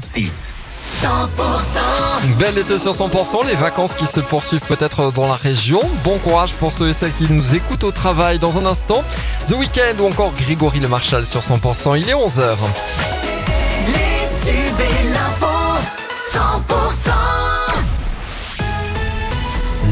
106. 100% Bel été sur 100%, les vacances qui se poursuivent peut-être dans la région. Bon courage pour ceux et celles qui nous écoutent au travail dans un instant. The Weekend ou encore Grégory Le Marchal sur 100%, il est 11h. Les tubes et l'info 100%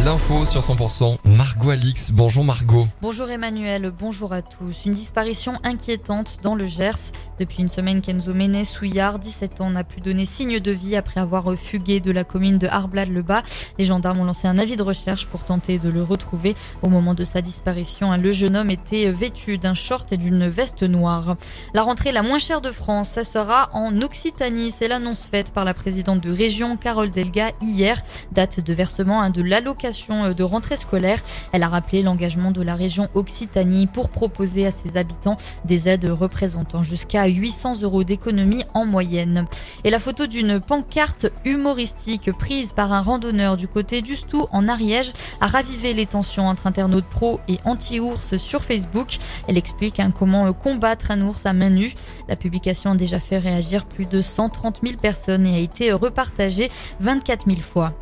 L'info sur 100%, Margot Alix. Bonjour Margot. Bonjour Emmanuel, bonjour à tous. Une disparition inquiétante dans le Gers. Depuis une semaine, Kenzo Ménez Souillard, 17 ans, n'a plus donné signe de vie après avoir fugué de la commune de Arblade-le-Bas. Les gendarmes ont lancé un avis de recherche pour tenter de le retrouver. Au moment de sa disparition, le jeune homme était vêtu d'un short et d'une veste noire. La rentrée la moins chère de France, ça sera en Occitanie. C'est l'annonce faite par la présidente de région, Carole Delga, hier. Date de versement hein, de l'allocation de rentrée scolaire. Elle a rappelé l'engagement de la région Occitanie pour proposer à ses habitants des aides représentant jusqu'à 800 euros d'économie en moyenne. Et la photo d'une pancarte humoristique prise par un randonneur du côté du Stou en Ariège a ravivé les tensions entre internautes pro et anti-ours sur Facebook. Elle explique hein, comment combattre un ours à main nue. La publication a déjà fait réagir plus de 130 000 personnes et a été repartagée 24 000 fois.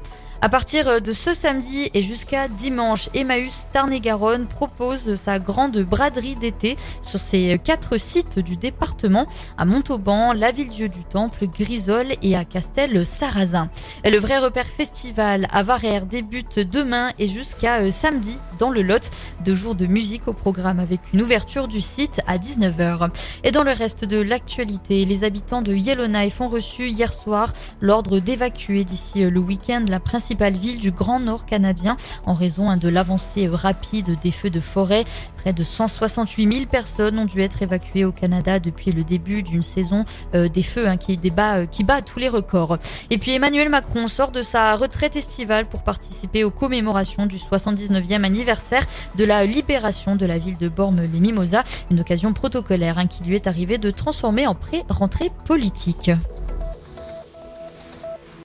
À partir de ce samedi et jusqu'à dimanche, Emmaüs Tarn-et-Garonne propose sa grande braderie d'été sur ses quatre sites du département, à Montauban, la Ville-Dieu du Temple, Grisol et à Castel-Sarrazin. Le vrai repère festival à Varère débute demain et jusqu'à samedi dans le Lot. Deux jours de musique au programme avec une ouverture du site à 19h. Et dans le reste de l'actualité, les habitants de Yellowknife ont reçu hier soir l'ordre d'évacuer d'ici le week-end la principale principale ville du Grand Nord canadien en raison hein, de l'avancée rapide des feux de forêt. Près de 168 000 personnes ont dû être évacuées au Canada depuis le début d'une saison euh, des feux hein, qui, débat, euh, qui bat tous les records. Et puis Emmanuel Macron sort de sa retraite estivale pour participer aux commémorations du 79e anniversaire de la libération de la ville de Bormes-les-Mimosas, une occasion protocolaire hein, qui lui est arrivée de transformer en pré-rentrée politique.